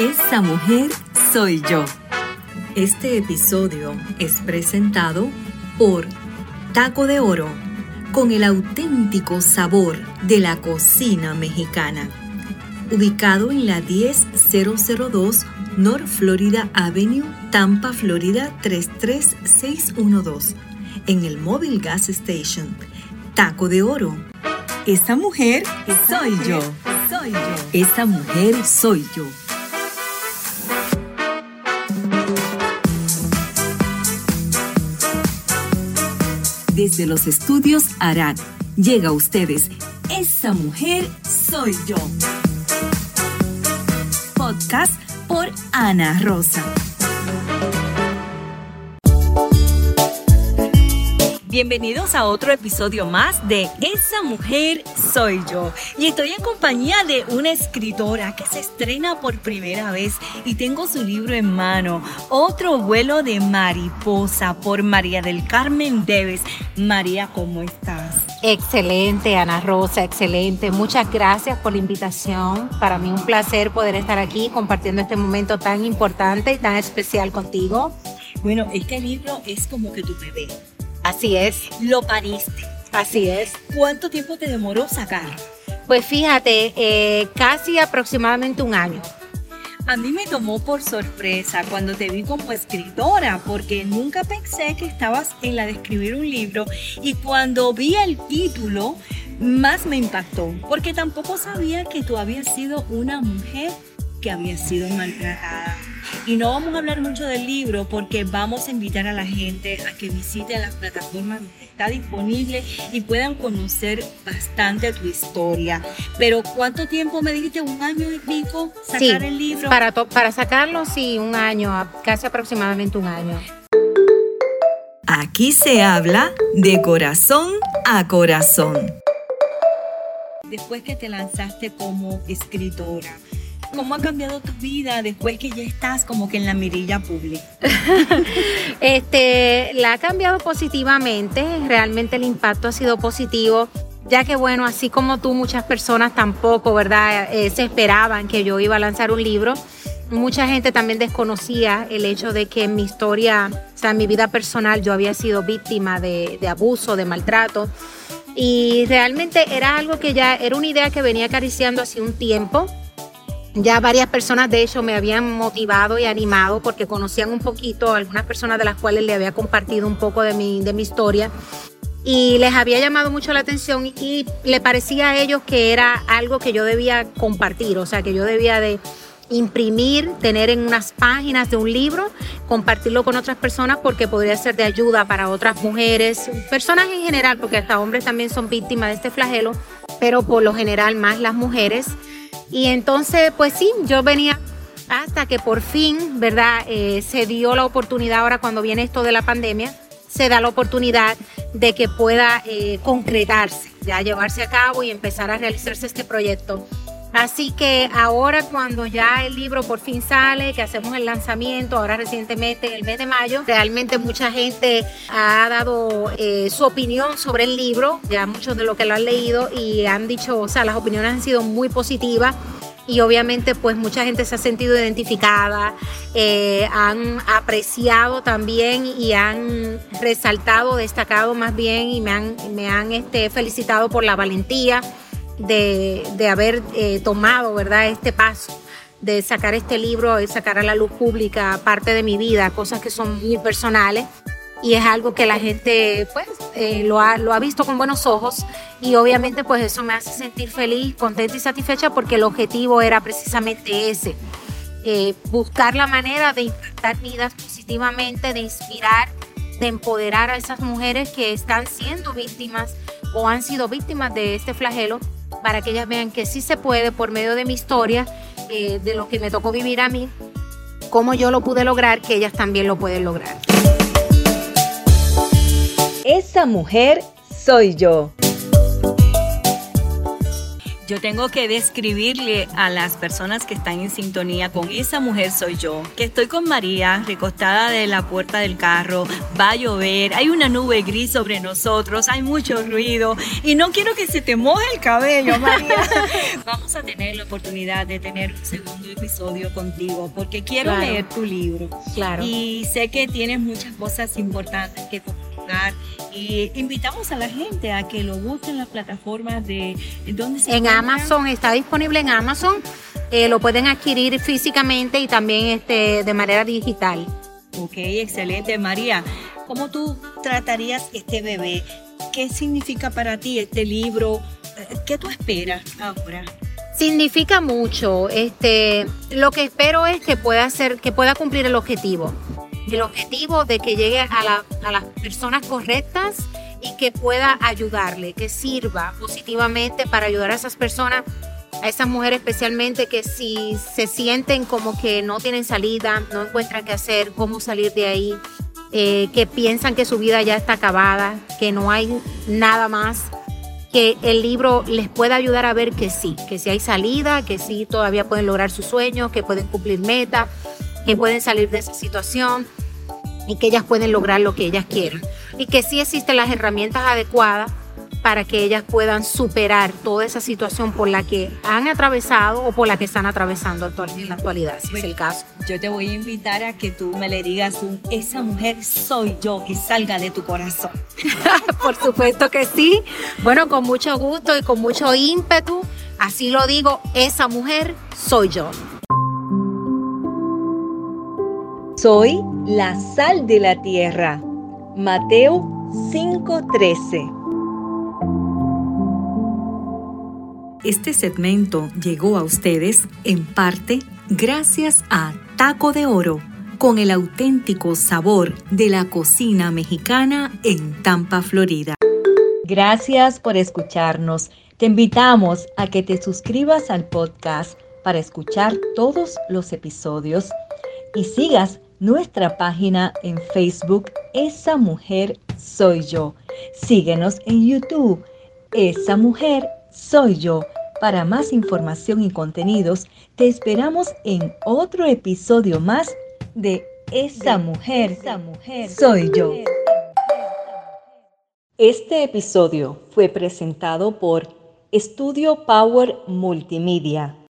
Esa mujer soy yo. Este episodio es presentado por Taco de Oro, con el auténtico sabor de la cocina mexicana. Ubicado en la 10002 North Florida Avenue, Tampa, Florida 33612, en el Mobile Gas Station. Taco de Oro. Esa mujer soy yo. Soy yo. Esa mujer soy yo. Desde los estudios Arad llega a ustedes Esa mujer soy yo. Podcast por Ana Rosa. Bienvenidos a otro episodio más de Esa mujer soy yo. Y estoy en compañía de una escritora que se estrena por primera vez y tengo su libro en mano. Otro vuelo de mariposa por María del Carmen Deves. María, ¿cómo estás? Excelente, Ana Rosa, excelente. Muchas gracias por la invitación. Para mí un placer poder estar aquí compartiendo este momento tan importante y tan especial contigo. Bueno, este libro es como que tu bebé. Así es. Lo pariste. Así es. ¿Cuánto tiempo te demoró sacar? Pues fíjate, eh, casi aproximadamente un año. A mí me tomó por sorpresa cuando te vi como escritora, porque nunca pensé que estabas en la de escribir un libro y cuando vi el título, más me impactó, porque tampoco sabía que tú habías sido una mujer que había sido maltratada. Y no vamos a hablar mucho del libro porque vamos a invitar a la gente a que visite las plataformas donde está disponible y puedan conocer bastante tu historia. Pero ¿cuánto tiempo me dijiste? ¿Un año y pico sacar el libro? Para, para sacarlo, sí, un año, casi aproximadamente un año. Aquí se habla de corazón a corazón. Después que te lanzaste como escritora, ¿Cómo ha cambiado tu vida después que ya estás como que en la mirilla pública? este, la ha cambiado positivamente, realmente el impacto ha sido positivo ya que bueno, así como tú, muchas personas tampoco, ¿verdad? Eh, se esperaban que yo iba a lanzar un libro. Mucha gente también desconocía el hecho de que en mi historia, o sea, en mi vida personal, yo había sido víctima de, de abuso, de maltrato. Y realmente era algo que ya era una idea que venía acariciando hace un tiempo. Ya varias personas de hecho me habían motivado y animado porque conocían un poquito, algunas personas de las cuales le había compartido un poco de mi, de mi historia y les había llamado mucho la atención y le parecía a ellos que era algo que yo debía compartir, o sea, que yo debía de imprimir, tener en unas páginas de un libro, compartirlo con otras personas porque podría ser de ayuda para otras mujeres, personas en general, porque hasta hombres también son víctimas de este flagelo, pero por lo general más las mujeres. Y entonces, pues sí, yo venía hasta que por fin, ¿verdad? Eh, se dio la oportunidad ahora cuando viene esto de la pandemia, se da la oportunidad de que pueda eh, concretarse, ya llevarse a cabo y empezar a realizarse este proyecto. Así que ahora cuando ya el libro por fin sale, que hacemos el lanzamiento, ahora recientemente en el mes de mayo, realmente mucha gente ha dado eh, su opinión sobre el libro, ya muchos de los que lo han leído y han dicho, o sea, las opiniones han sido muy positivas y obviamente pues mucha gente se ha sentido identificada, eh, han apreciado también y han resaltado, destacado más bien y me han, me han este, felicitado por la valentía de, haber eh, tomado, ¿verdad?, este paso de sacar este libro, de sacar a la luz pública parte de mi vida, cosas que son muy personales. Y es algo que la gente pues eh, lo, ha, lo ha visto con buenos ojos. Y obviamente pues eso me hace sentir feliz, contenta y satisfecha porque el objetivo era precisamente ese, eh, buscar la manera de impactar vidas positivamente, de inspirar, de empoderar a esas mujeres que están siendo víctimas o han sido víctimas de este flagelo para que ellas vean que sí se puede por medio de mi historia, eh, de lo que me tocó vivir a mí, cómo yo lo pude lograr, que ellas también lo pueden lograr. Esa mujer soy yo. Yo tengo que describirle a las personas que están en sintonía con esa mujer soy yo, que estoy con María recostada de la puerta del carro, va a llover, hay una nube gris sobre nosotros, hay mucho ruido y no quiero que se te moje el cabello, María. Vamos a tener la oportunidad de tener un segundo episodio contigo porque quiero leer tu libro. Claro. Y sé que tienes muchas cosas importantes que comunicar y invitamos a la gente a que lo busquen en las plataformas de donde se En Amazon, está disponible en Amazon. Eh, lo pueden adquirir físicamente y también este, de manera digital. Ok, excelente. María, ¿cómo tú tratarías este bebé? ¿Qué significa para ti este libro? Eh, ¿Qué tú esperas ahora? Significa mucho. Este, lo que espero es que pueda hacer, que pueda cumplir el objetivo el objetivo de que llegue a, las personas correctas y que pueda ayudarle, que sirva positivamente para ayudar a esas personas, a esas mujeres especialmente que si se sienten como que no tienen salida, no encuentran qué hacer, cómo salir de ahí, eh, que piensan que su vida ya está acabada, que no hay nada más, que el libro les pueda ayudar a ver que sí, que si hay salida, que sí todavía pueden lograr sus sueños, que pueden cumplir metas, que pueden salir de esa situación y que ellas pueden lograr lo que ellas quieran. Y que sí existen las herramientas adecuadas para que ellas puedan superar toda esa situación por la que han atravesado o por la que están atravesando en la actualidad, si es el caso. Yo te voy a invitar a que tú me le digas, esa mujer soy yo, que salga de tu corazón. por supuesto que sí. Bueno, con mucho gusto y con mucho ímpetu, así lo digo, esa mujer soy yo. Soy la sal de la tierra. Mateo 5:13. Este segmento llegó a ustedes en parte gracias a Taco de Oro, con el auténtico sabor de la cocina mexicana en Tampa, Florida. Gracias por escucharnos. Te invitamos a que te suscribas al podcast para escuchar todos los episodios y sigas nuestra página en Facebook Esa Mujer Soy Yo. Síguenos en YouTube Esa Mujer Soy Yo. Para más información y contenidos, te esperamos en otro episodio más de Esa Mujer, Esa Mujer Soy Yo. Este episodio fue presentado por Estudio Power Multimedia.